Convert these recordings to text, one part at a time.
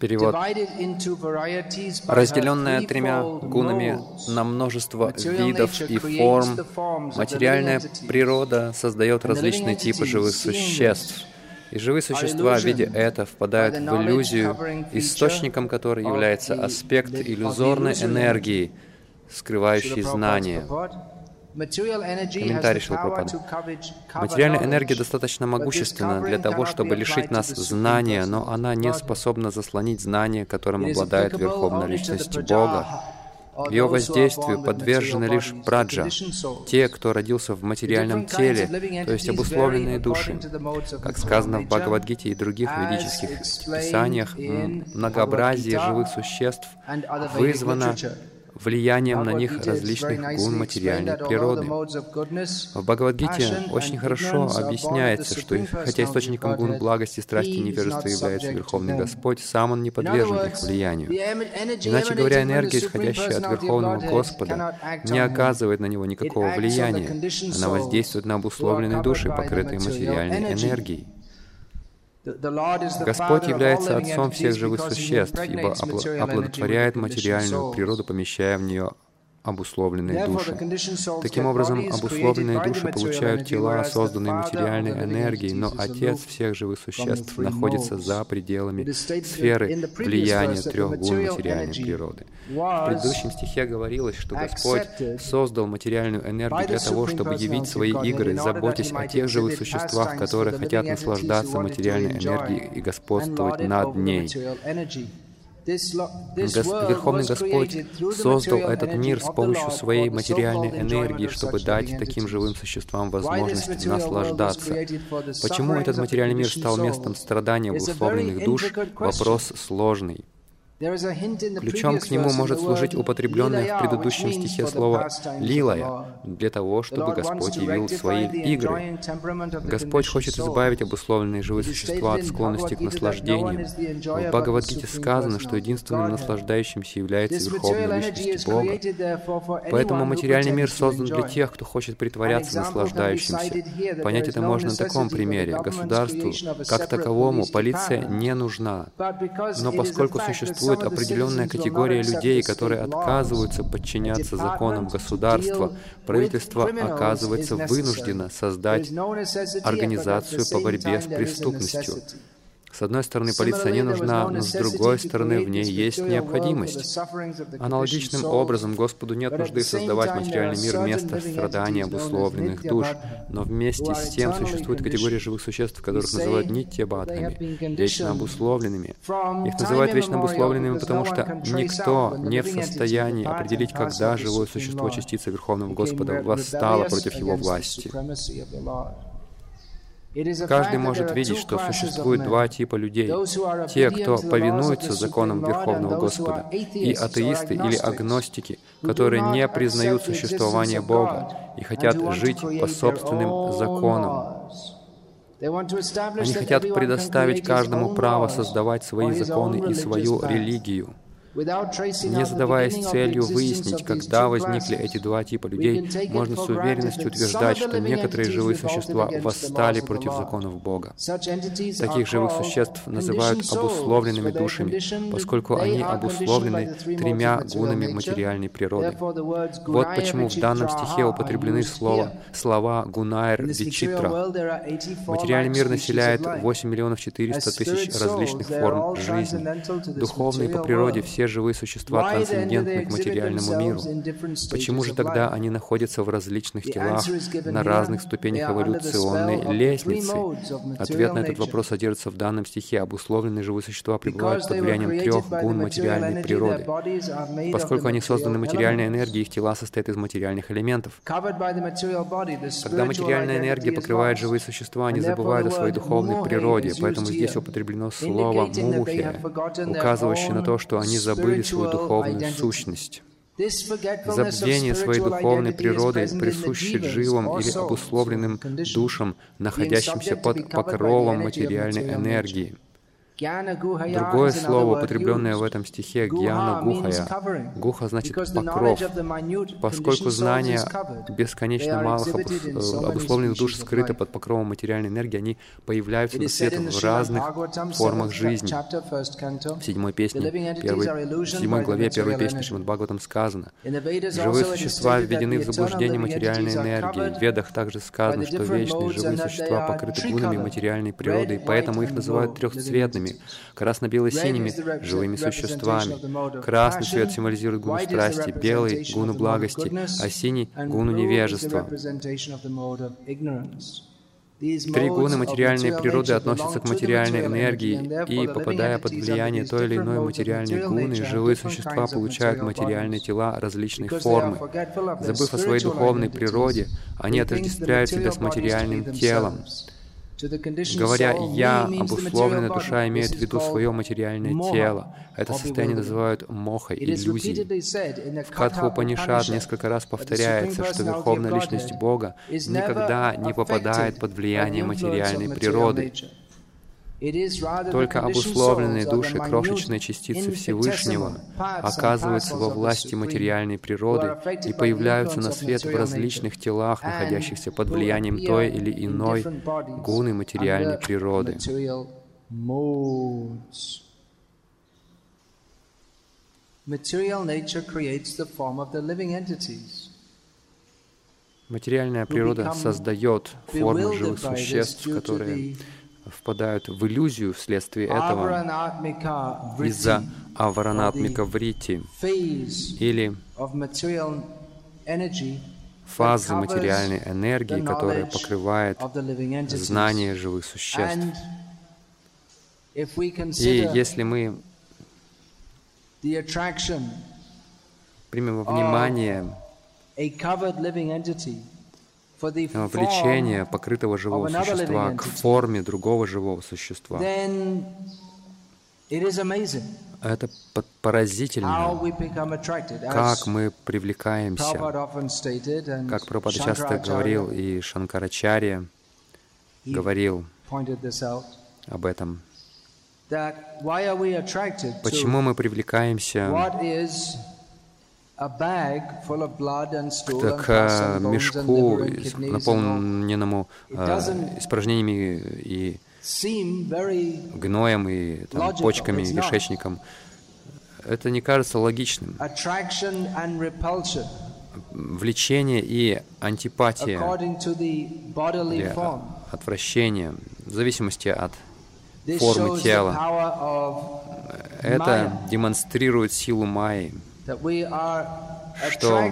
Перевод. Разделенная тремя гунами на множество видов и форм, материальная природа создает различные типы живых существ. И живые существа в виде это впадают в иллюзию, источником которой является аспект иллюзорной энергии, скрывающий знание. Комментарий Шилпрапада. Материальная энергия достаточно могущественна для того, чтобы лишить нас знания, но она не способна заслонить знание, которым обладает Верховная Личность Бога. Ее воздействию подвержены лишь праджа, те, кто родился в материальном теле, то есть обусловленные души. Как сказано в Бхагавадгите и других ведических писаниях, многообразие живых существ вызвано влиянием на них различных гун материальной природы. В Бхагавадгите очень хорошо объясняется, что хотя источником гун благости, страсти и невежества является Верховный Господь, сам Он не подвержен их влиянию. Иначе говоря, энергия, исходящая от Верховного Господа, не оказывает на него никакого влияния. Она воздействует на обусловленные души, покрытые материальной энергией. Господь является Отцом всех живых существ, ибо оплодотворяет материальную природу, помещая в нее обусловленные души. Таким образом, обусловленные души получают тела, созданные материальной энергией, но Отец всех живых существ находится за пределами сферы влияния трех гун материальной природы. В предыдущем стихе говорилось, что Господь создал материальную энергию для того, чтобы явить свои игры, заботясь о тех живых существах, которые хотят наслаждаться материальной энергией и господствовать над ней. Верховный Господь создал этот мир с помощью своей материальной энергии, чтобы дать таким живым существам возможность наслаждаться. Почему этот материальный мир стал местом страдания обусловленных душ? Вопрос сложный. Ключом к нему может служить употребленное в предыдущем стихе слово «лилая» для того, чтобы Господь явил свои игры. Господь хочет избавить обусловленные живые существа от склонности к наслаждению. В Бхагавадгите сказано, что единственным наслаждающимся является Верховная Личность Бога. Поэтому материальный мир создан для тех, кто хочет притворяться наслаждающимся. Понять это можно на таком примере. Государству, как таковому, полиция не нужна. Но поскольку существует существует определенная категория людей, которые отказываются подчиняться законам государства, правительство оказывается вынуждено создать организацию по борьбе с преступностью. С одной стороны, полиция не нужна, но с другой стороны, в ней есть необходимость. Аналогичным образом, Господу нет нужды создавать материальный мир вместо страданий обусловленных душ, но вместе с тем существует категория живых существ, которых называют нитьябадхами, вечно обусловленными. Их называют вечно обусловленными, потому что никто не в состоянии определить, когда живое существо, частица Верховного Господа, восстало против его власти. Каждый может видеть, что существует два типа людей. Те, кто повинуются законам Верховного Господа, и атеисты или агностики, которые не признают существование Бога и хотят жить по собственным законам. Они хотят предоставить каждому право создавать свои законы и свою религию не задаваясь целью выяснить, когда возникли эти два типа людей, можно с уверенностью утверждать, что некоторые живые существа восстали против законов Бога. Таких живых существ называют обусловленными душами, поскольку они обусловлены тремя гунами материальной природы. Вот почему в данном стихе употреблены слова, слова «гунайр вичитра». Материальный мир населяет 8 миллионов 400 тысяч различных форм жизни. Духовные по природе все все живые существа трансцендентны к материальному миру. Почему же тогда они находятся в различных телах на разных ступенях эволюционной лестницы? Ответ на этот вопрос содержится в данном стихе. Обусловленные живые существа пребывают под влиянием трех гун материальной природы. Поскольку они созданы материальной энергией, их тела состоят из материальных элементов. Когда материальная энергия покрывает живые существа, они забывают о своей духовной природе, поэтому здесь употреблено слово «мухи», указывающее на то, что они забыли забыли свою духовную сущность. Забвение своей духовной природы присуще живым или обусловленным душам, находящимся под покровом материальной энергии. Другое слово, употребленное в этом стихе, гьяна гухая. Гуха значит покров, поскольку знания бесконечно малых обусловленных душ скрыты под покровом материальной энергии, они появляются на свет в разных формах жизни. В седьмой песне, первой, седьмой главе первой песни Шримад Бхагаватам сказано, «Живые существа введены в заблуждение материальной энергии. В Ведах также сказано, что вечные живые существа покрыты гунами материальной природы, и поэтому их называют трехцветными, красно-бело-синими живыми существами. Красный цвет символизирует гуну страсти, белый — гуну благости, а синий — гуну невежества. Три гуны материальной природы относятся к материальной энергии, и, попадая под влияние той или иной материальной гуны, живые существа получают материальные тела различной формы. Забыв о своей духовной природе, они отождествляют себя с материальным телом. Говоря «я», обусловленная душа имеет в виду свое материальное тело. Это состояние называют мохой, иллюзией. В Катха Упанишад несколько раз повторяется, что Верховная Личность Бога никогда не попадает под влияние материальной природы. Только обусловленные души крошечной частицы Всевышнего оказываются во власти материальной природы и появляются на свет в различных телах, находящихся под влиянием той или иной гуны материальной природы. Материальная природа создает формы живых существ, которые впадают в иллюзию вследствие этого из-за аваранатмика врити или фазы материальной энергии, которая покрывает знание живых существ. И если мы примем во внимание влечение покрытого живого существа к форме другого живого существа. Это поразительно, как мы привлекаемся, как Прабхупада часто говорил, и Шанкарачарья говорил об этом. Почему мы привлекаемся к мешку, наполненному э, испражнениями и гноем, и там, почками, кишечником. Это не кажется логичным. Влечение и антипатия, или отвращение, в зависимости от формы тела. Это демонстрирует силу Майи что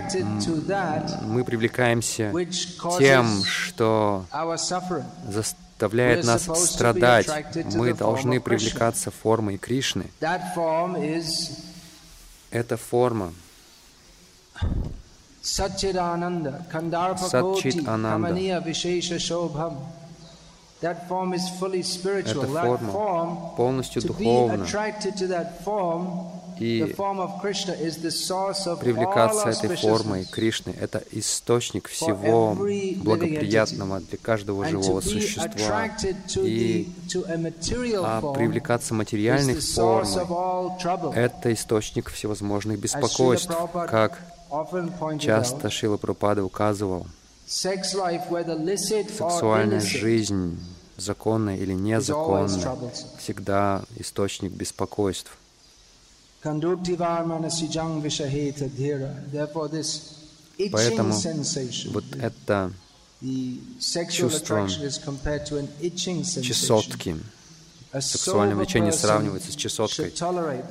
мы привлекаемся тем, что заставляет нас страдать. Мы должны привлекаться формой Кришны. Эта форма Сатчит Ананда. Эта форма полностью духовна. И привлекаться этой формой Кришны — это источник всего благоприятного для каждого живого существа. И а привлекаться материальной формой — это источник всевозможных беспокойств, как часто Шила Прабхупада указывал. Сексуальная жизнь, законная или незаконная, всегда источник беспокойств. Поэтому вот это чувство чесотки, сексуальное влечение сравнивается с чесоткой.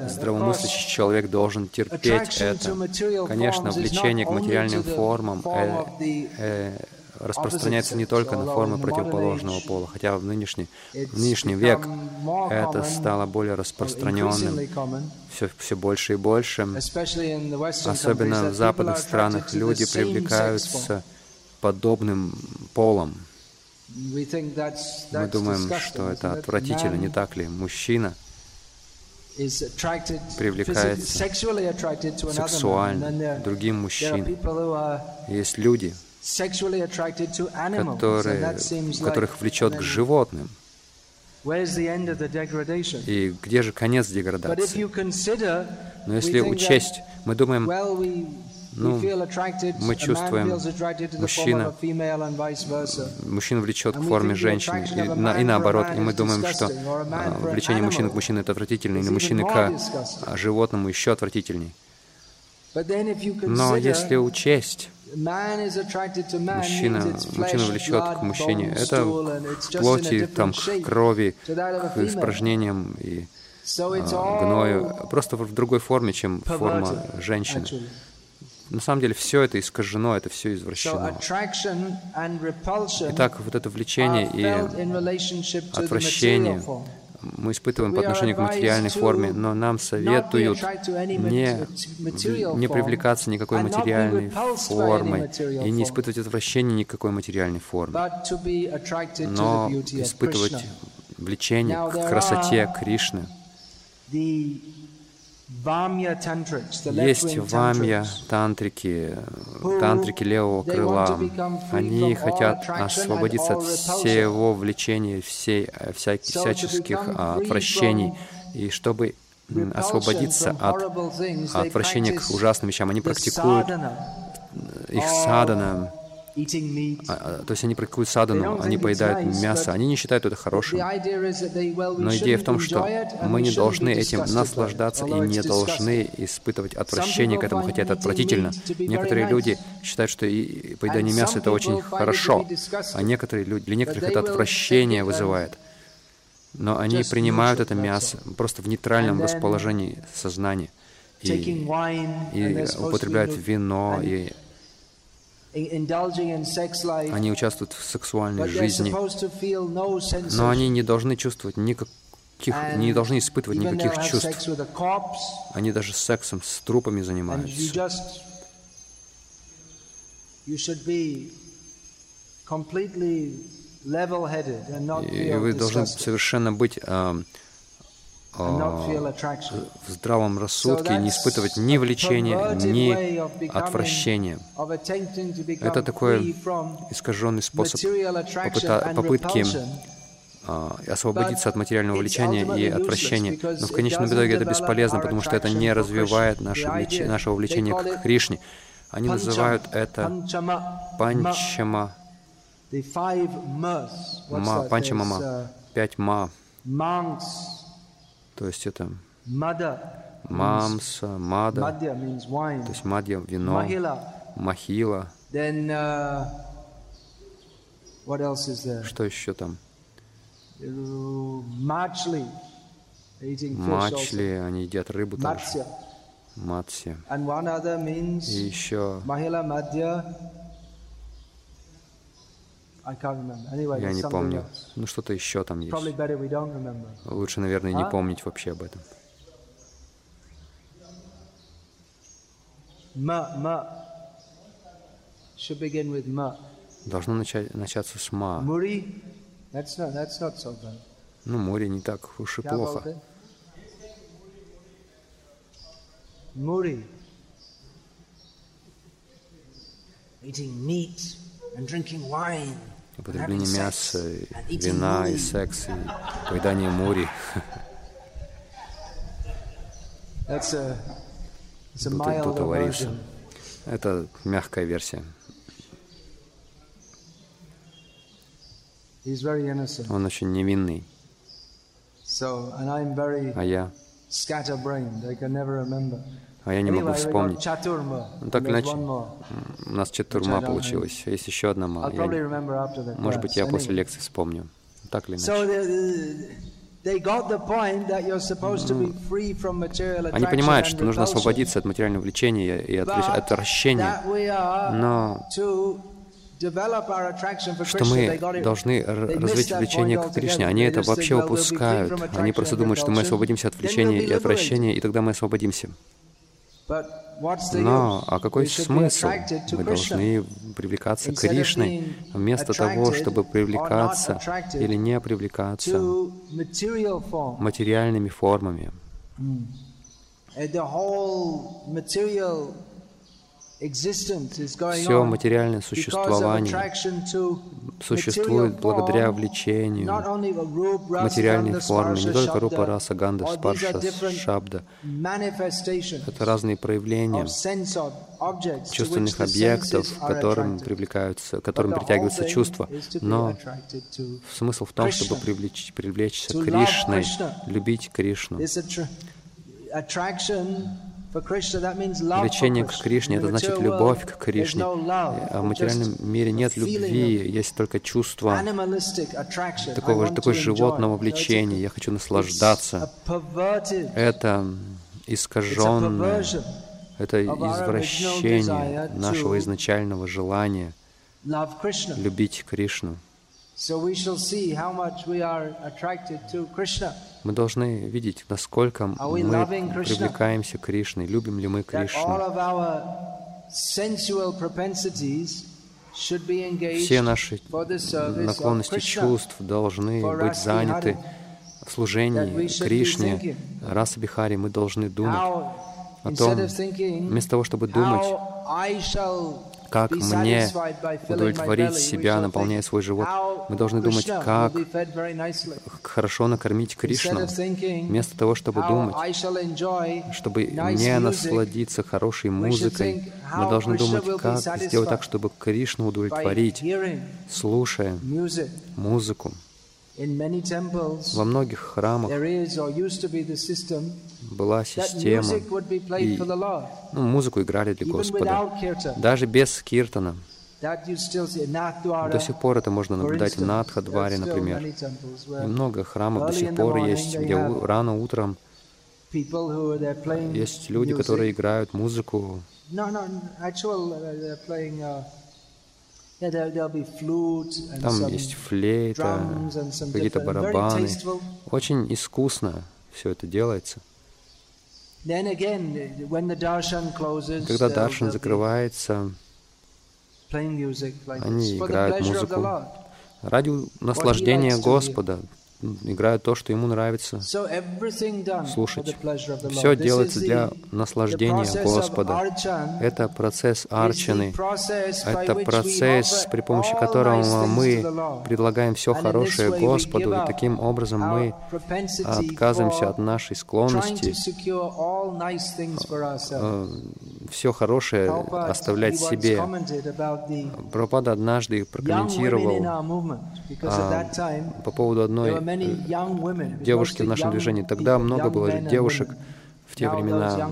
Здравомыслящий человек должен терпеть это. Конечно, влечение к материальным формам э, э, распространяется не только на формы противоположного пола, хотя в нынешний, в нынешний век это стало более распространенным, все, все больше и больше. Особенно в западных странах люди привлекаются подобным полом. Мы думаем, что это отвратительно, не так ли? Мужчина привлекается сексуально другим мужчинам. Есть люди, которые, которых влечет к животным. И где же конец деградации? Но если учесть, мы думаем, ну, мы чувствуем, мужчина, мужчина влечет к форме женщины, и, на, и наоборот, и мы думаем, что а, влечение мужчины к мужчине это отвратительно, или мужчины к а, животному еще отвратительней. Но если учесть, мужчина, мужчина влечет к мужчине, это к плоти, там, к крови, к испражнениям и а, гною, просто в другой форме, чем форма женщины. На самом деле все это искажено, это все извращено. Итак, вот это влечение и отвращение мы испытываем по отношению к материальной форме, но нам советуют не, не привлекаться никакой материальной формой и не испытывать отвращение никакой материальной формы, но испытывать влечение к красоте Кришны. Есть вамья тантрики, тантрики левого крыла. Они хотят освободиться от всего влечения, всей, вся, всяческих а, отвращений. И чтобы освободиться от отвращения к ужасным вещам, они практикуют их садана, а, а, то есть они практикуют садану, они поедают мясо, они не считают это хорошим. Но идея в том, что мы не должны этим наслаждаться и не должны испытывать отвращение к этому, хотя это отвратительно. Некоторые люди считают, что и поедание мяса — это очень хорошо, а некоторые люди, для некоторых это отвращение вызывает. Но они принимают это мясо просто в нейтральном расположении сознания и, и употребляют вино, и они участвуют в сексуальной жизни, но они не должны чувствовать никаких, не должны испытывать никаких чувств. Они даже сексом с трупами занимаются. И вы должны совершенно быть в здравом рассудке, не испытывать ни влечения, ни отвращения. Это такой искаженный способ попытки а, освободиться от материального влечения и отвращения. Но в конечном итоге это бесполезно, потому что это не развивает наше влеч... нашего влечения к Кришне. Они называют это панчама, ма, панчамама, пять ма. То есть это мамса, мада, то есть мадья — вино, махила. Uh, Что еще там? Мачли, они едят рыбу также. Матсия. И еще я не помню. Ну, что-то еще там есть. Лучше, наверное, не помнить вообще об этом. Должно начать, начаться с ма. Ну, море не так уж и плохо. Мури. Eating meat and drinking wine употребление мяса, вина и секс, и поедание мури. Тут говорится. Это мягкая версия. Он очень невинный. А я а я не могу вспомнить. Ну, так или иначе, у нас четурма получилось, есть еще одна ма. Я, может быть, я после лекции вспомню. Так или иначе. Они понимают, что нужно освободиться от материального влечения и от отвращения, но что мы должны развить влечение к Кришне. Они это вообще упускают. Они просто думают, что мы освободимся от влечения и отвращения, и тогда мы освободимся. Но а какой смысл? Мы должны привлекаться к Кришне вместо того, чтобы привлекаться или не привлекаться материальными формами. Все материальное существование существует благодаря влечению материальной формы, не только рупа, раса, ганда, спарша, шабда. Это разные проявления чувственных объектов, к которым привлекаются, к которым притягиваются чувства. Но смысл в том, чтобы привлечь, привлечься Кришной, любить Кришну. Влечение к Кришне — это значит любовь к Кришне. А в материальном мире нет любви, есть только чувство такого, такое животного влечения. Я хочу наслаждаться. Это искаженное, это извращение нашего изначального желания любить Кришну. Мы должны видеть, насколько мы привлекаемся к Кришне, любим ли мы Кришну. Все наши наклонности чувств должны быть заняты в служении Кришне, Раса Бихари, мы должны думать о том, вместо того, чтобы думать, как мне удовлетворить себя, наполняя свой живот. Мы должны думать, как хорошо накормить Кришну, вместо того, чтобы думать, чтобы не насладиться хорошей музыкой. Мы должны думать, как сделать так, чтобы Кришну удовлетворить, слушая музыку. Во многих храмах была система, и ну, музыку играли для Господа. Даже без киртана. До сих пор это можно наблюдать в Надхадваре, например. И много храмов до сих пор есть, где рано утром есть люди, которые играют музыку. Там есть флейта, какие-то барабаны. Очень искусно все это делается. Когда даршан закрывается, они играют музыку ради наслаждения Господа, играют то, что ему нравится слушать. Все делается для наслаждения Господа. Это процесс арчаны. Это процесс, при помощи которого мы предлагаем все хорошее Господу, и таким образом мы отказываемся от нашей склонности э, все хорошее оставлять себе. Прабхупада однажды прокомментировал а, по поводу одной девушки в нашем движении. Тогда много было девушек в те времена,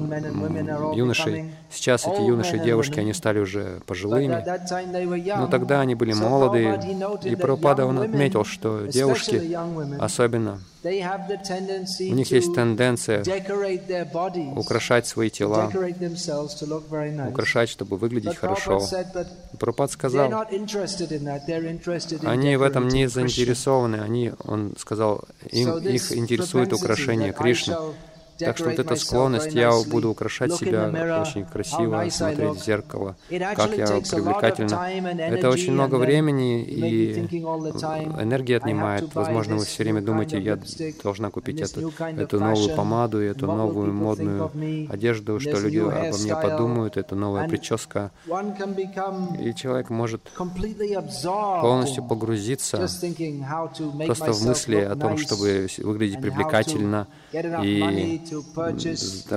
юношей. Сейчас эти юноши и девушки, они стали уже пожилыми. Но тогда они были молодые. И Прабхупада, он отметил, что девушки, особенно, у них есть тенденция украшать свои тела, украшать, чтобы выглядеть хорошо. Прабхупад сказал, они в этом не заинтересованы, они, он сказал, им, их интересует украшение Кришны. Так что вот эта склонность, я буду украшать себя очень красиво, смотреть в зеркало, как я привлекательно. Это очень много времени и энергии отнимает. Возможно, вы все время думаете, я должна купить эту, эту новую помаду, эту новую модную одежду, что люди обо мне подумают, это новая прическа. И человек может полностью погрузиться просто в мысли о том, чтобы выглядеть привлекательно и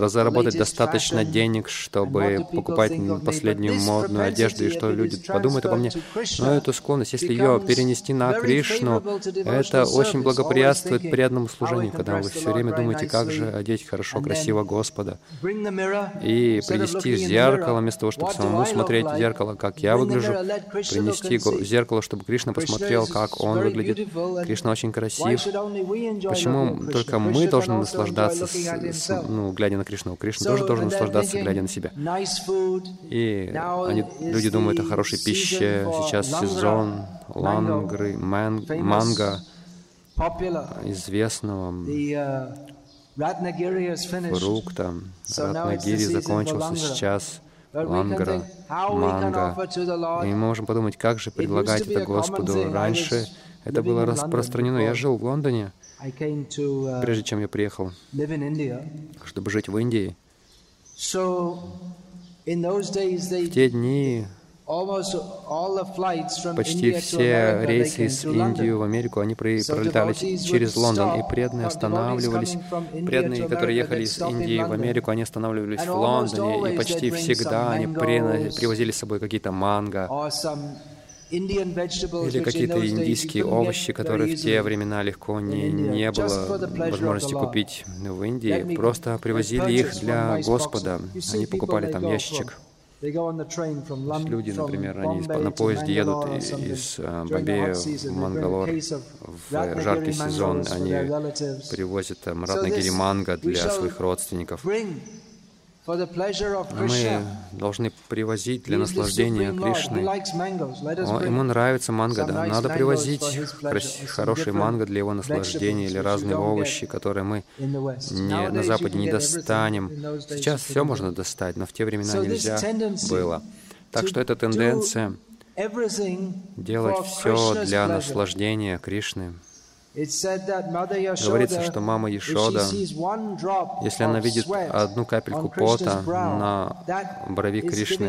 заработать достаточно денег, чтобы покупать последнюю модную одежду, и что люди подумают обо мне. Но эту склонность, если ее перенести на Кришну, это очень благоприятствует преданному служению, когда вы все время думаете, как же одеть хорошо, красиво Господа. И принести зеркало, вместо того, чтобы самому смотреть в зеркало, как я выгляжу, принести зеркало, чтобы Кришна посмотрел, как он выглядит. Кришна очень красив. Почему только мы должны наслаждаться ну, глядя на Кришну. Кришна тоже должен наслаждаться, глядя на себя. И они, люди думают о хорошей пище. Сейчас сезон лангры, ман, манго, известного фрукта. Ратнагири закончился сейчас. Лангара, манго. И мы можем подумать, как же предлагать это Господу. Раньше это было распространено. Я жил в Лондоне, Uh, прежде чем я приехал, чтобы жить в Индии. В те дни Почти все рейсы из Индии в Америку, они пролетали через Лондон, и преданные останавливались. Преданные, которые ехали из Индии в Америку, они останавливались в Лондоне, и почти всегда они привозили с собой какие-то манго, или какие-то индийские овощи, которые в те времена легко не, не было возможности купить в Индии, просто привозили их для Господа. Они покупали там ящичек. Люди, например, они на поезде едут из э, Бомбея в Мангалор в жаркий сезон, они привозят там Ратнагири манго для своих родственников. Мы должны привозить для наслаждения Кришны. Он, ему нравится манго, да. Надо привозить хороший манго для его наслаждения или разные овощи, которые мы не, на Западе не достанем. Сейчас все можно достать, но в те времена нельзя было. Так что эта тенденция делать все для наслаждения Кришны. Говорится, что мама Ешода, если она видит одну капельку пота на брови Кришны,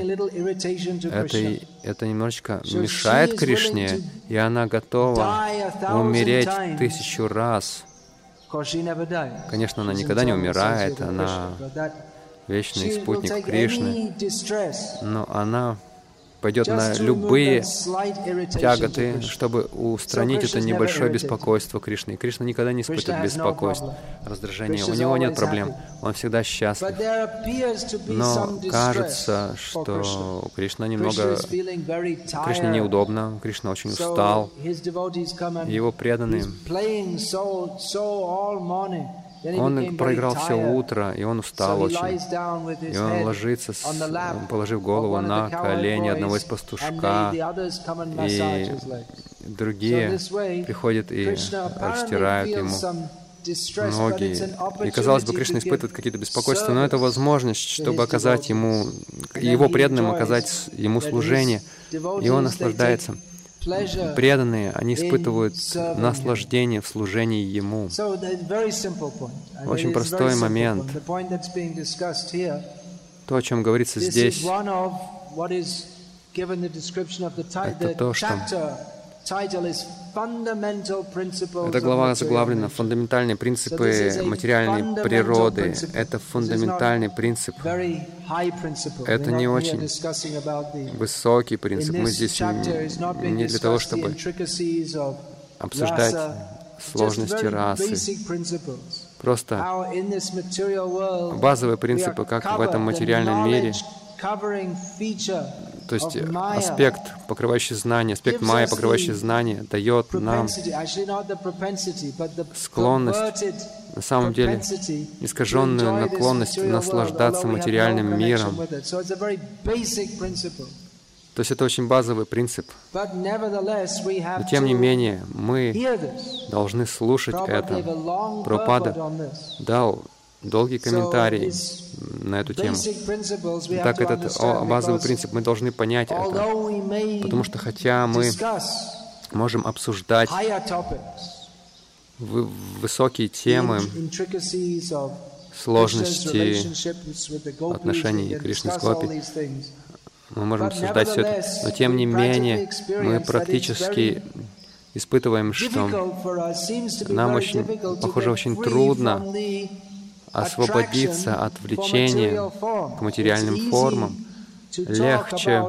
это, это немножечко мешает Кришне, и она готова умереть тысячу раз. Конечно, она никогда не умирает, она вечный спутник Кришны, но она пойдет на любые тяготы, чтобы устранить это небольшое беспокойство Кришны. И Кришна никогда не испытывает беспокойство, раздражения. У него нет проблем. Он всегда счастлив. Но кажется, что Кришна немного... Кришне неудобно, Кришна очень устал. Его преданные он проиграл все утро, и он устал очень. И он ложится, положив голову на колени одного из пастушка, и другие приходят и растирают ему ноги. И, казалось бы, Кришна испытывает какие-то беспокойства, но это возможность, чтобы оказать ему, его преданным оказать ему служение, и он наслаждается преданные, они испытывают наслаждение в служении Ему. Очень простой момент. То, о чем говорится здесь, это то, что эта глава заглавлена «Фундаментальные принципы материальной природы». Это фундаментальный принцип. Это не очень высокий принцип. Мы здесь не для того, чтобы обсуждать сложности расы. Просто базовые принципы, как в этом материальном мире, то есть аспект, покрывающий знание, аспект майя, покрывающий знание, дает нам склонность, на самом деле, искаженную наклонность наслаждаться материальным миром. То есть это очень базовый принцип. Но тем не менее, мы должны слушать это. Пропада дал долгий комментарий на эту тему. Так, этот базовый принцип, мы должны понять это, потому что хотя мы можем обсуждать высокие темы, сложности отношений Кришны с Гопи, мы можем обсуждать все это, но тем не менее мы практически испытываем, что нам очень, похоже, очень трудно освободиться от влечения к материальным формам, легче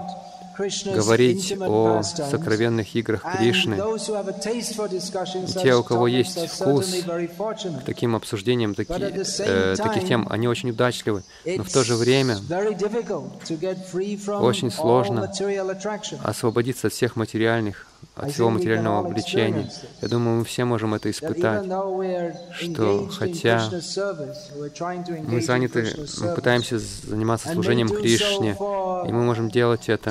говорить о сокровенных играх Кришны. И те, у кого есть вкус к таким обсуждениям таки, э, таких тем, они очень удачливы, но в то же время очень сложно освободиться от всех материальных от всего материального влечения. Я думаю, мы все можем это испытать, что хотя мы заняты, мы пытаемся заниматься служением Кришне, и мы можем делать это.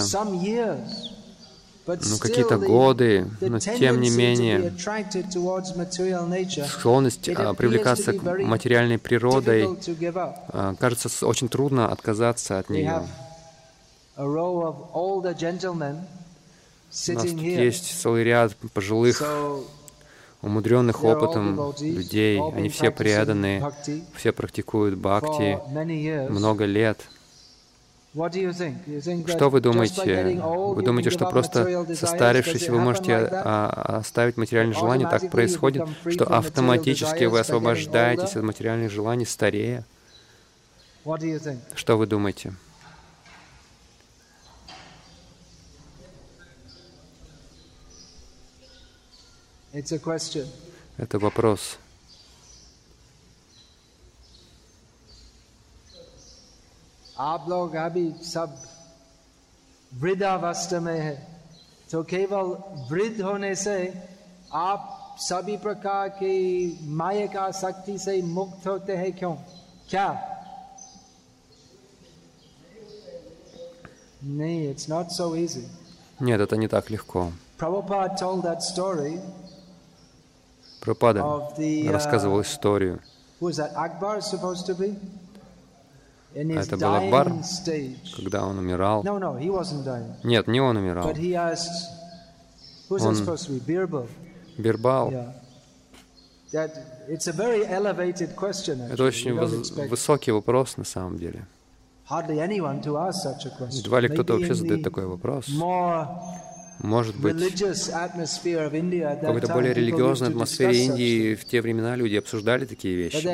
ну, какие-то годы, но тем не менее склонность а, привлекаться к материальной природой, а, кажется, очень трудно отказаться от нее. У нас тут есть целый ряд пожилых, умудренных опытом людей. Они все преданные, все практикуют бхакти много лет. Что вы думаете? Вы думаете, что просто состарившись, вы можете а, оставить материальные желания? Так происходит, что автоматически вы освобождаетесь от материальных желаний старее? Что вы думаете? Это вопрос. आप लोग अभी सब वृद्धावस्था में है तो केवल वृद्ध होने से आप सभी प्रकार की माया का शक्ति से मुक्त होते हैं क्यों क्या नहीं it's not so easy. Нет, это не так легко. Prabhupada told that story Прабхупада рассказывал историю. Это был Акбар, когда он умирал. Нет, не он умирал. Он Бирбал. Это очень высокий вопрос на самом деле. Едва ли кто-то вообще задает такой вопрос. Может быть, в какой-то более религиозной атмосфере Индии в те времена люди обсуждали такие вещи.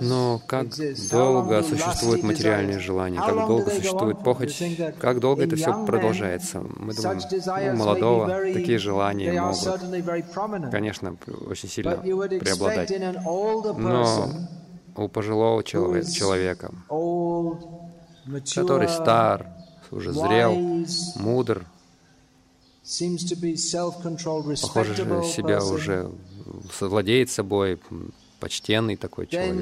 Но как долго существуют материальные желания, как долго существует похоть, как долго это все продолжается? Мы думаем, ну, молодого такие желания могут, конечно, очень сильно преобладать. Но у пожилого человека, который стар, уже зрел, мудр, похоже, себя уже владеет собой, почтенный такой человек.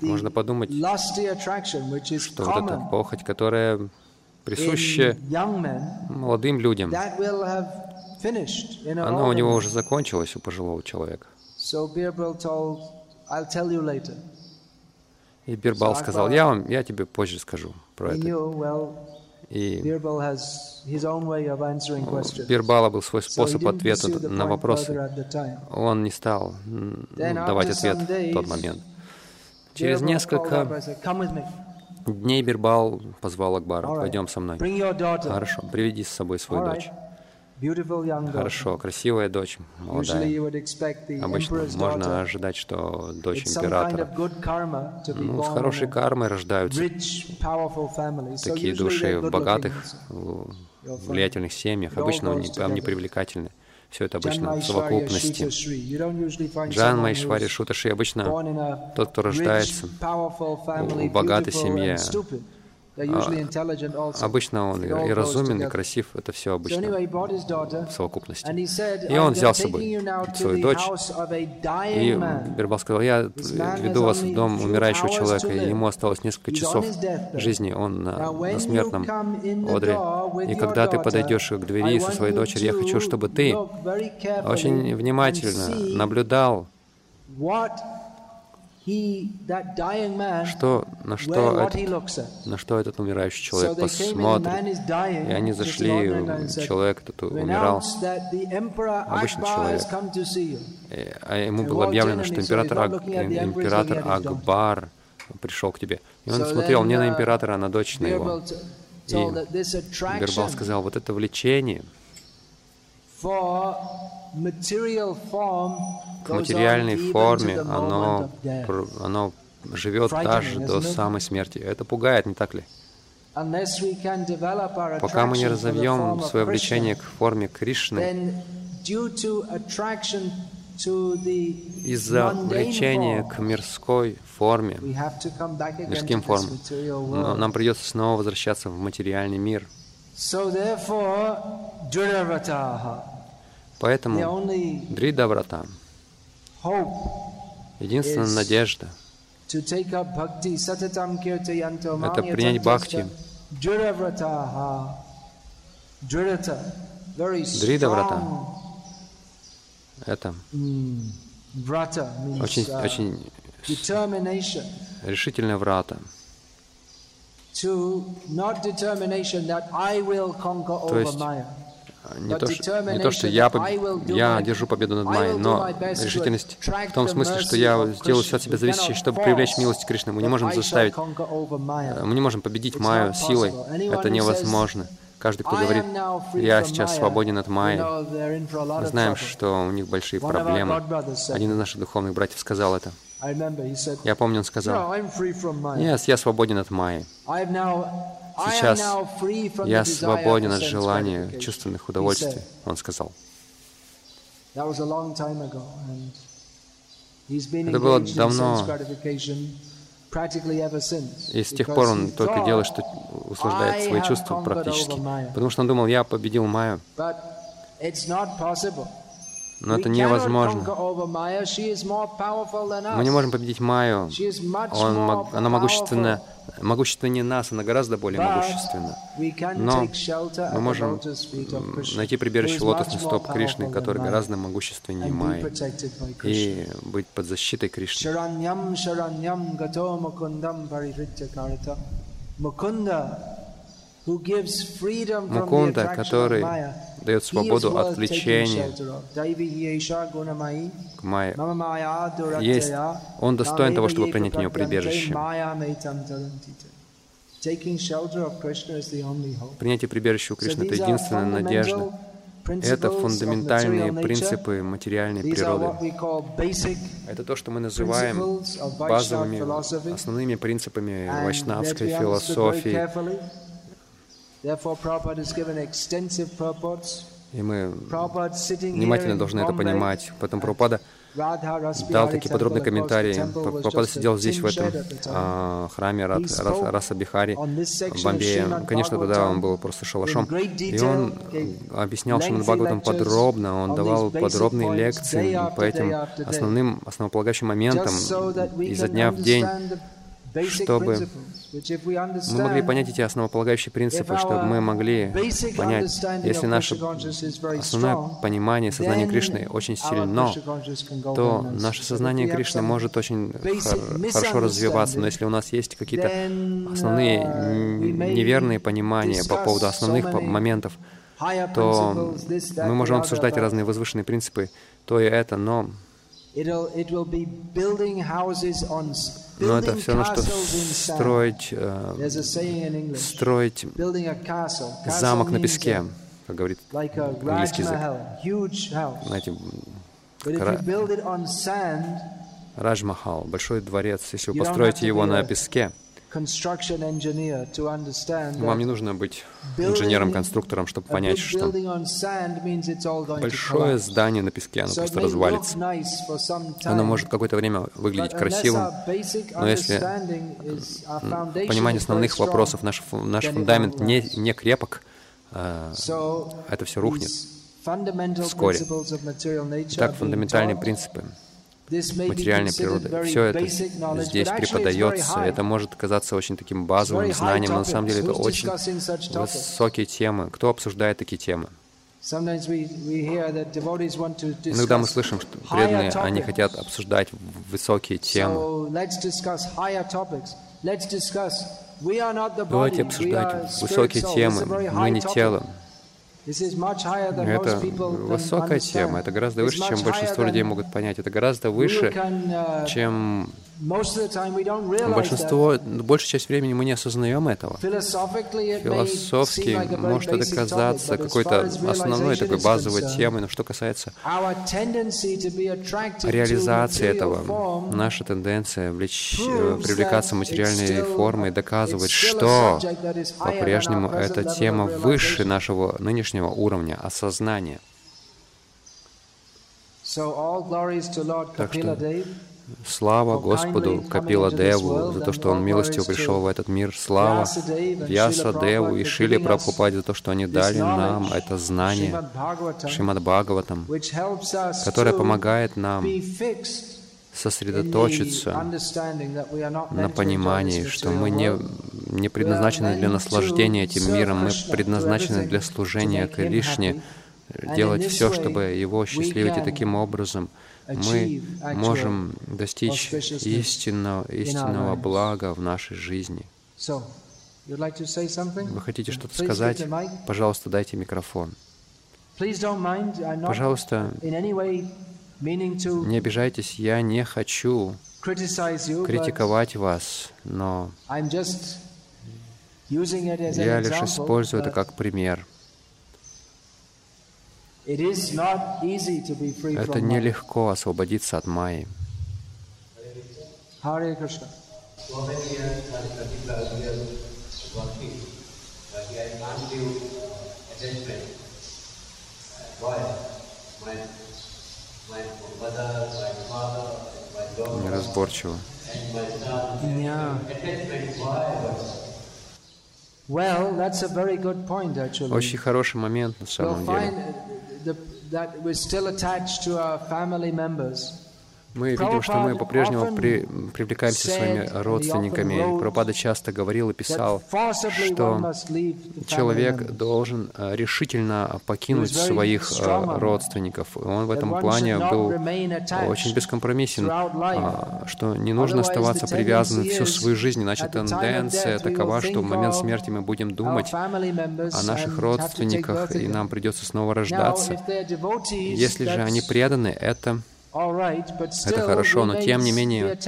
Можно подумать, что вот эта похоть, которая присуща молодым людям, она у него уже закончилась, у пожилого человека. И Бирбал сказал, я вам, я тебе позже скажу про это. И у Бирбала был свой способ ответа на вопросы. Он не стал давать ответ в тот момент. Через несколько дней Бирбал позвал Акбара, пойдем со мной. Хорошо, приведи с собой свою дочь. Хорошо, красивая дочь, молодая. Обычно можно ожидать, что дочь императора. Ну, с хорошей кармой рождаются такие души в богатых, влиятельных семьях. Обычно они там не привлекательны. Все это обычно в совокупности. Джан Майшвари Шуташи обычно тот, кто рождается в богатой семье, а, обычно он и разумен, и красив, это все обычно в совокупности. И он взял с собой свою дочь, и Бирбал сказал, я веду вас в дом умирающего человека, и ему осталось несколько часов жизни, он на, на смертном одре. И когда ты подойдешь к двери со своей дочерью, я хочу, чтобы ты очень внимательно наблюдал что, на, что этот, на что этот умирающий человек посмотрит. И они зашли, человек этот умирал, обычный человек. А ему было объявлено, что император, Аг, император Акбар пришел к тебе. И он смотрел не на императора, а на дочь на его. И Бирбал сказал, вот это влечение — к материальной форме оно, оно живет даже до самой смерти. Это пугает, не так ли? Пока мы не разовьем свое влечение к форме Кришны, из-за влечения к мирской форме, мирским формам, нам придется снова возвращаться в материальный мир. Поэтому Дрида Врата, единственная надежда, это принять бхакти. Дрида Врата — это очень, uh, очень решительная врата. То есть не то, что, не то, что я, я держу победу над Майей, но решительность в том смысле, что я сделаю все от себя зависящее, чтобы привлечь милость Кришны. Мы не можем заставить, э, мы не можем победить Майю силой. Это невозможно. Каждый, кто говорит, я сейчас свободен от Майи, мы знаем, что у них большие проблемы. Один из наших духовных братьев сказал это. Я помню, он сказал, нет, я свободен от Майи. Сейчас я свободен от желания чувственных удовольствий, он сказал. Это было давно, и с тех пор он только делает, что услаждает свои чувства практически, потому что он думал, я победил Майю. Но это невозможно. Мы не можем победить Майю. Он, она могущественна, могущественнее нас, она гораздо более могущественна. Но мы можем найти прибежище лотосных стоп Кришны, который гораздо могущественнее Майи, и быть под защитой Кришны. Мукунда, который дает свободу от влечения к Майе. Есть, он достоин того, чтобы принять в нее прибежище. Принятие прибежища у Кришны — это единственная надежда. Это фундаментальные принципы материальной природы. Это то, что мы называем базовыми, основными принципами вайшнавской философии. И мы внимательно должны это понимать. Потом Прабхупада дал такие подробные комментарии. Прабхупада сидел здесь, в этом а, храме Рад, Рас, Раса Бихари в Бомбее. Конечно, тогда он был просто шалашом. И он объяснял Шримад Бхагаватам подробно, он давал подробные лекции по этим основным, основополагающим моментам изо дня в день, чтобы мы могли понять эти основополагающие принципы, чтобы мы могли понять, если наше основное понимание сознания Кришны очень сильно, то наше сознание Кришны может очень хорошо развиваться, но если у нас есть какие-то основные неверные понимания по поводу основных моментов, то мы можем обсуждать разные возвышенные принципы, то и это, но но это все равно, что строить, э, строить замок на песке, как говорит английский язык. Знаете, Раджмахал, большой дворец, если вы построите его на песке, вам не нужно быть инженером-конструктором, чтобы понять, что большое здание на песке, оно просто развалится. Оно может какое-то время выглядеть красивым, но если понимание основных вопросов, наш, наш фундамент не, не крепок, э, это все рухнет вскоре. Итак, фундаментальные принципы материальной природы. Все это здесь преподается. Это может казаться очень таким базовым знанием, но на самом деле это очень высокие темы. Кто обсуждает такие темы? Иногда мы слышим, что преданные, они хотят обсуждать высокие темы. Давайте обсуждать высокие темы. Мы не тело. Это высокая тема, это гораздо выше, чем большинство людей могут понять. Это гораздо выше, uh, чем большинство, большую часть времени мы не осознаем этого. Философски может это казаться какой-то основной такой базовой темой, но что касается реализации этого, наша тенденция влечь, э, привлекаться материальной формой доказывает, что по-прежнему эта тема выше нашего нынешнего уровня осознания. Так что Слава Господу Капила Деву за то, что Он милостиво пришел в этот мир. Слава Вьяса Деву и Шили Прабхупаде за то, что они дали нам это знание. Шримад Бхагаватам, которое помогает нам сосредоточиться на понимании, что мы не, не предназначены для наслаждения этим миром, мы предназначены для служения Кришне, делать все, чтобы его счастливить, и таким образом мы можем достичь истинного, истинного блага в нашей жизни. Вы хотите что-то сказать? Пожалуйста, дайте микрофон. Пожалуйста, не обижайтесь, я не хочу критиковать вас, но я лишь использую это как пример. Это нелегко освободиться от Майи. Харе Кришна. Неразборчиво. Очень хороший момент на самом деле the, that we're still attached to our family members. Мы видим, что мы по-прежнему при, привлекаемся своими родственниками. Пропада часто говорил и писал, что человек должен э, решительно покинуть своих э, родственников. Он в этом плане был очень бескомпромиссен, а, что не нужно оставаться привязанным всю свою жизнь, иначе тенденция такова, что в момент смерти мы будем думать о наших родственниках, и нам придется снова рождаться. Если же они преданы, это это хорошо, но тем не менее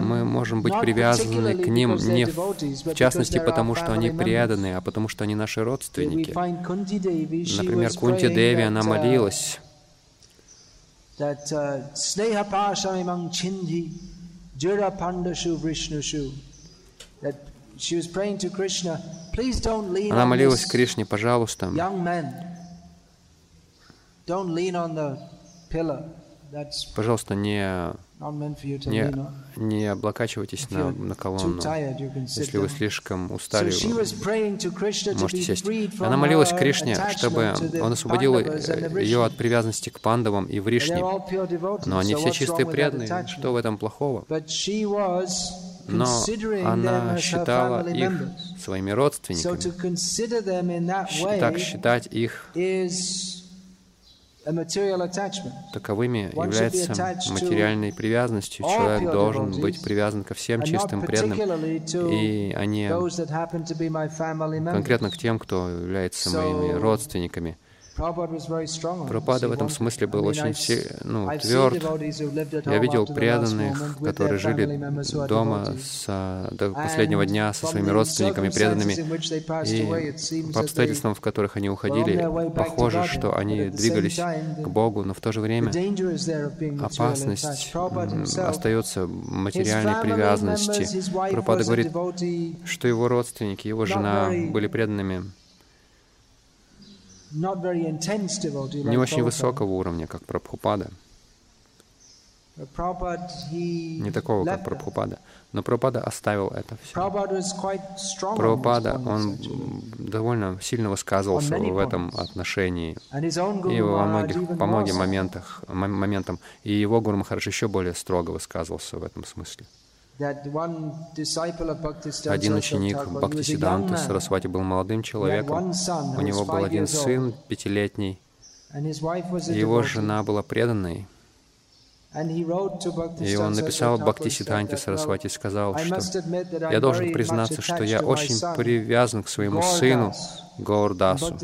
мы можем быть привязаны к ним не в частности потому, что они преданы, а потому, что они наши родственники. Например, Кунти Деви, она uh, молилась, uh, она молилась Кришне, пожалуйста, Пожалуйста, не, не, не облокачивайтесь на, на колонну. Если вы слишком устали, вы можете сесть. Она молилась Кришне, чтобы он освободил ее от привязанности к пандавам и Вришне. Но они все чистые преданные. Что в этом плохого? Но она считала их своими родственниками. Так считать их Таковыми является материальной привязанностью. Человек должен быть привязан ко всем чистым преданным, и они конкретно к тем, кто является моими родственниками. Прабхупада в этом смысле был очень ну, тверд. Я видел преданных, которые жили дома с, до последнего дня со своими родственниками, преданными, и по обстоятельствам, в которых они уходили, похоже, что они двигались к Богу, но в то же время опасность остается материальной привязанности. Прабхупада говорит, что его родственники, его жена были преданными не очень высокого уровня, как Прабхупада. Не такого, как Прабхупада. Но Прабхупада оставил это все. Прабхупада, он довольно сильно высказывался в этом отношении. И во многих, по многим моментах, моментам. И его Гуру Махарадж еще более строго высказывался в этом смысле. Один ученик Бхактисиданты Сарасвати был молодым человеком. У него был один сын, пятилетний. Его жена была преданной. И он написал Бхактисиданте Сарасвати и сказал, что «Я должен признаться, что я очень привязан к своему сыну, Гаурдасу.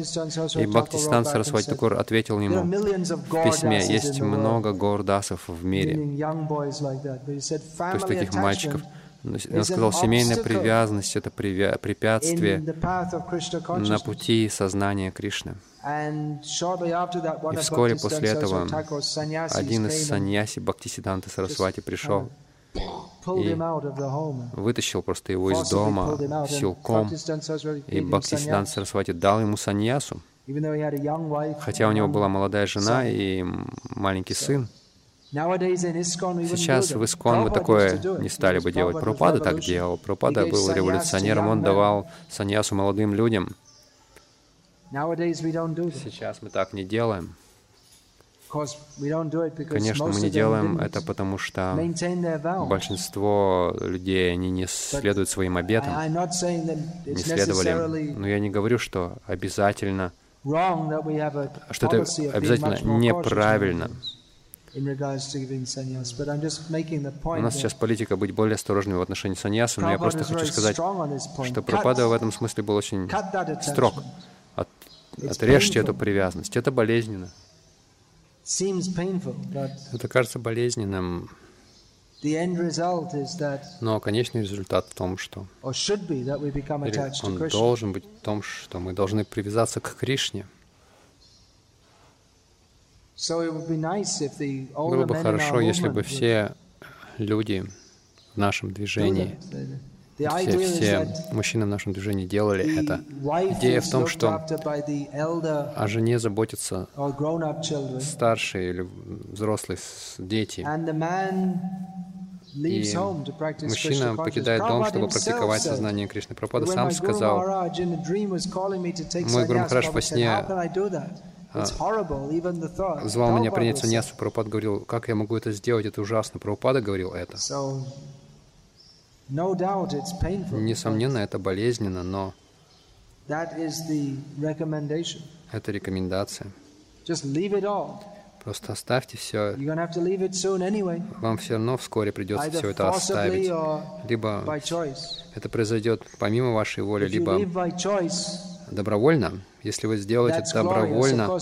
И Бхактистан Сарасвати Такур ответил ему в письме, есть много Гаурдасов в мире, то есть таких мальчиков. Он сказал, семейная привязанность — это препятствие на пути сознания Кришны. И вскоре после этого один из саньяси Бхактисиданта Сарасвати пришел и вытащил просто его из дома силком. И Бхактисидан Сарасвати дал ему саньясу, хотя у него была молодая жена и маленький сын. Сейчас в Искон мы такое не стали бы делать. Пропада так делал. Пропада был революционером, он давал саньясу молодым людям. Сейчас мы так не делаем. Конечно, мы не делаем это, потому что большинство людей, они не следуют своим обетам, не следовали. Но я не говорю, что обязательно, что это обязательно неправильно. У нас сейчас политика быть более осторожными в отношении саньяса, но я просто хочу сказать, что Пропада в этом смысле был очень строг отрежьте эту привязанность. Это болезненно. Это кажется болезненным. Но конечный результат в том, что он должен быть в том, что мы должны привязаться к Кришне. Было бы хорошо, если бы все люди в нашем движении, все, все мужчины в нашем движении делали это. Идея в том, что о жене заботятся старшие или взрослые дети. И мужчина покидает дом, чтобы практиковать сознание Кришны. Пропада сам сказал, мой Гуру Махарадж во сне звал меня принять саньясу. Прабхупад говорил, как я могу это сделать, это ужасно. Прабхупада говорил это. Несомненно, это болезненно, но это рекомендация. Просто оставьте все. Вам все равно вскоре придется все это оставить. Либо это произойдет помимо вашей воли, либо добровольно. Если вы сделаете это добровольно,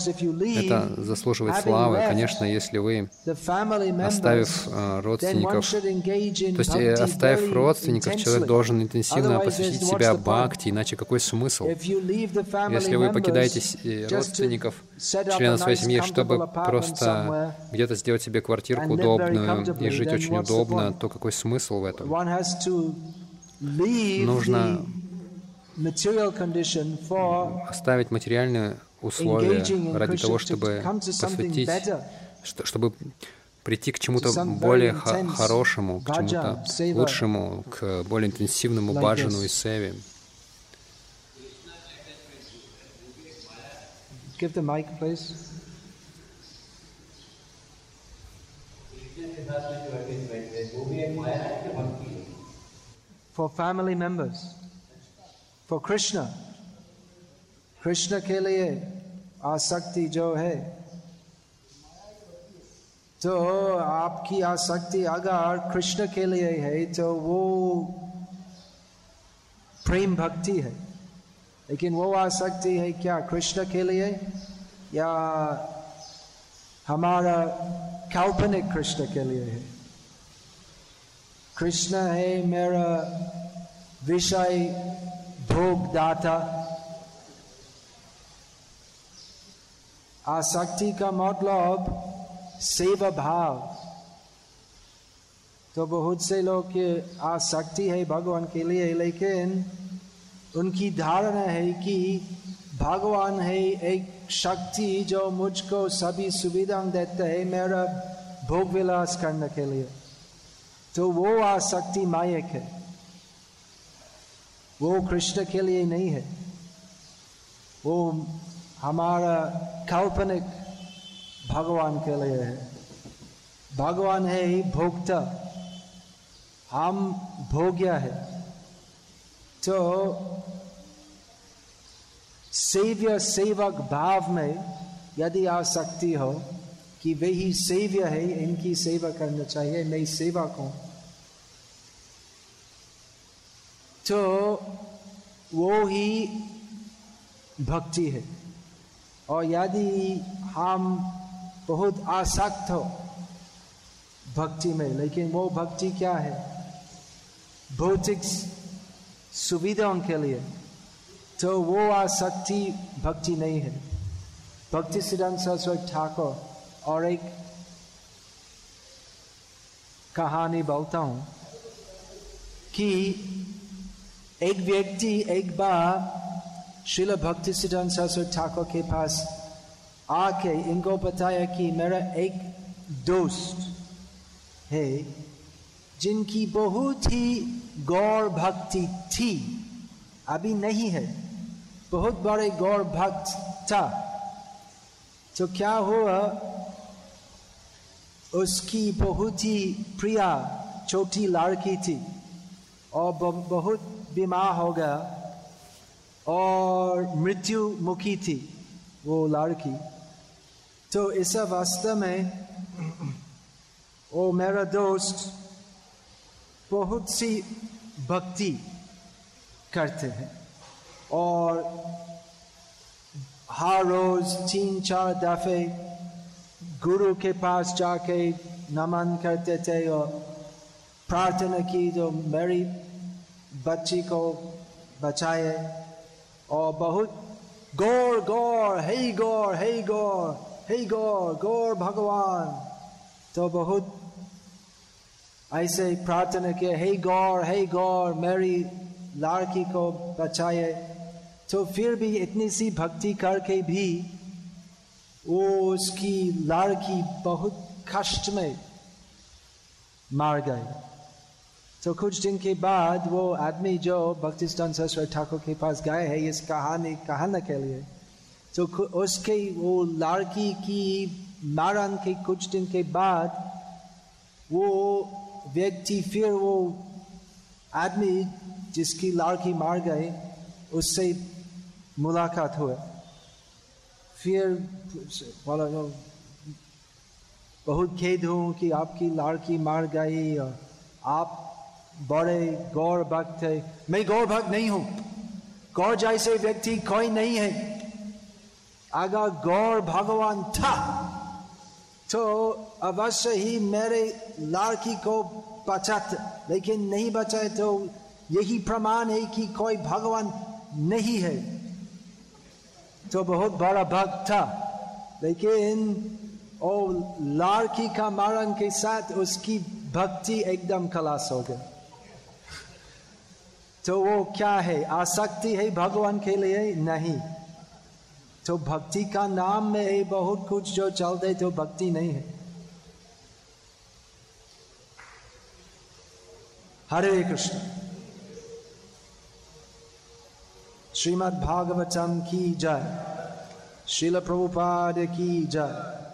это заслуживает славы. Конечно, если вы, оставив э, родственников, то есть э, оставив родственников, человек должен интенсивно посвятить себя бхакти, иначе какой смысл? Если вы покидаете э, родственников, членов своей семьи, чтобы просто где-то сделать себе квартирку удобную и жить очень удобно, то какой смысл в этом? Нужно оставить материальные условия ради того, чтобы посвятить, чтобы прийти к чему-то более хорошему, к чему-то лучшему, к более интенсивному баджану и севе. Give the mic, please. For family members. For Krishna. Krishna के लिए आसक्ति जो है तो आपकी आसक्ति अगर कृष्ण के लिए है तो वो प्रेम भक्ति है लेकिन वो आसक्ति है क्या कृष्ण के लिए या हमारा काल्पनिक कृष्ण के लिए है कृष्ण है मेरा विषय भोगदाता आसक्ति का मतलब सेवा भाव तो बहुत से लोग के आसक्ति है भगवान के लिए लेकिन उनकी धारणा है कि भगवान है एक शक्ति जो मुझको सभी सुविधा देते है मेरा भोग विलास करने के लिए तो वो आसक्ति मायक है वो कृष्ण के लिए नहीं है। वो हमारा काल्पनिक भगवान के लिए है। भगवान है ही भोक्ता। हम भोग्य है। तो सेव्य, सेवक भाव में यदि आसक्ति हो कि वही सेव्य है, इनकी सेवा करना चाहिए, मैं सेवक हूँ। तो वो ही भक्ति है। और यदि हम बहुत आसक्त हो भक्ति में, लेकिन वो भक्ति क्या है? भौतिक सुविधाओं के लिए। तो वो आसक्ति भक्ति नहीं है। भक्ति सिद्धांत सरस्वती ठाकुर और एक कहानी बोलता हूँ कि एक व्यक्ति, एक बार शिल भक्ति सिद्धांत सरस्वती ठाकुर के पास आके इनको बताया कि मेरा एक दोस्त है, जिनकी बहुत ही गौर भक्ति थी। अभी नहीं है। बहुत बड़े गौर भक्त था। तो क्या हुआ? उसकी बहुत ही प्रिया, छोटी लड़की थी। और बहुत बीमार हो गया और मृत्यु मुखी थी वो लड़की। तो इस वास्तव में वो मेरा दोस्त बहुत सी भक्ति करते हैं और हर रोज तीन चार दफे गुरु के पास जाके नमन करते थे और प्रार्थना की जो मेरी बच्ची को बचाए और बहुत गौर गौर, हे गौर हे गौर हे गौर गौर भगवान। तो बहुत ऐसे प्रार्थना किए हे गौर हे गौर, मेरी लड़की को बचाए। तो फिर भी इतनी सी भक्ति करके भी वो उसकी लड़की बहुत कष्ट में मार गए। तो कुछ दिन के बाद वो आदमी जो भक्ति सरस्वती ठाकुर के पास गए हैं इस कहानी कहने के लिए तो उसके वो लड़की की मारन के कुछ दिन के बाद वो व्यक्ति फिर वो आदमी जिसकी लड़की मार गए उससे मुलाकात हुए फिर बोला बहुत खेद हूँ कि आपकी लड़की मार गई और आप बड़े गौर भक्त है। मैं गौर भक्त नहीं हूँ। गौर जैसे व्यक्ति कोई नहीं है। अगर गौर भगवान था तो अवश्य ही मेरे लड़की को बचाते, लेकिन नहीं बचाए तो यही प्रमाण है कि कोई भगवान नहीं है। तो बहुत बड़ा भक्त था, लेकिन ओ लड़की का मारण के साथ उसकी भक्ति एकदम खलास हो गई। तो वो क्या है? आसक्ति है भगवान के लिए? नहीं। तो भक्ति का नाम में है बहुत कुछ जो चलते तो भक्ति नहीं है। हरे कृष्ण। श्रीमद् भागवतम की जय। शिल प्रभुपाद की जय।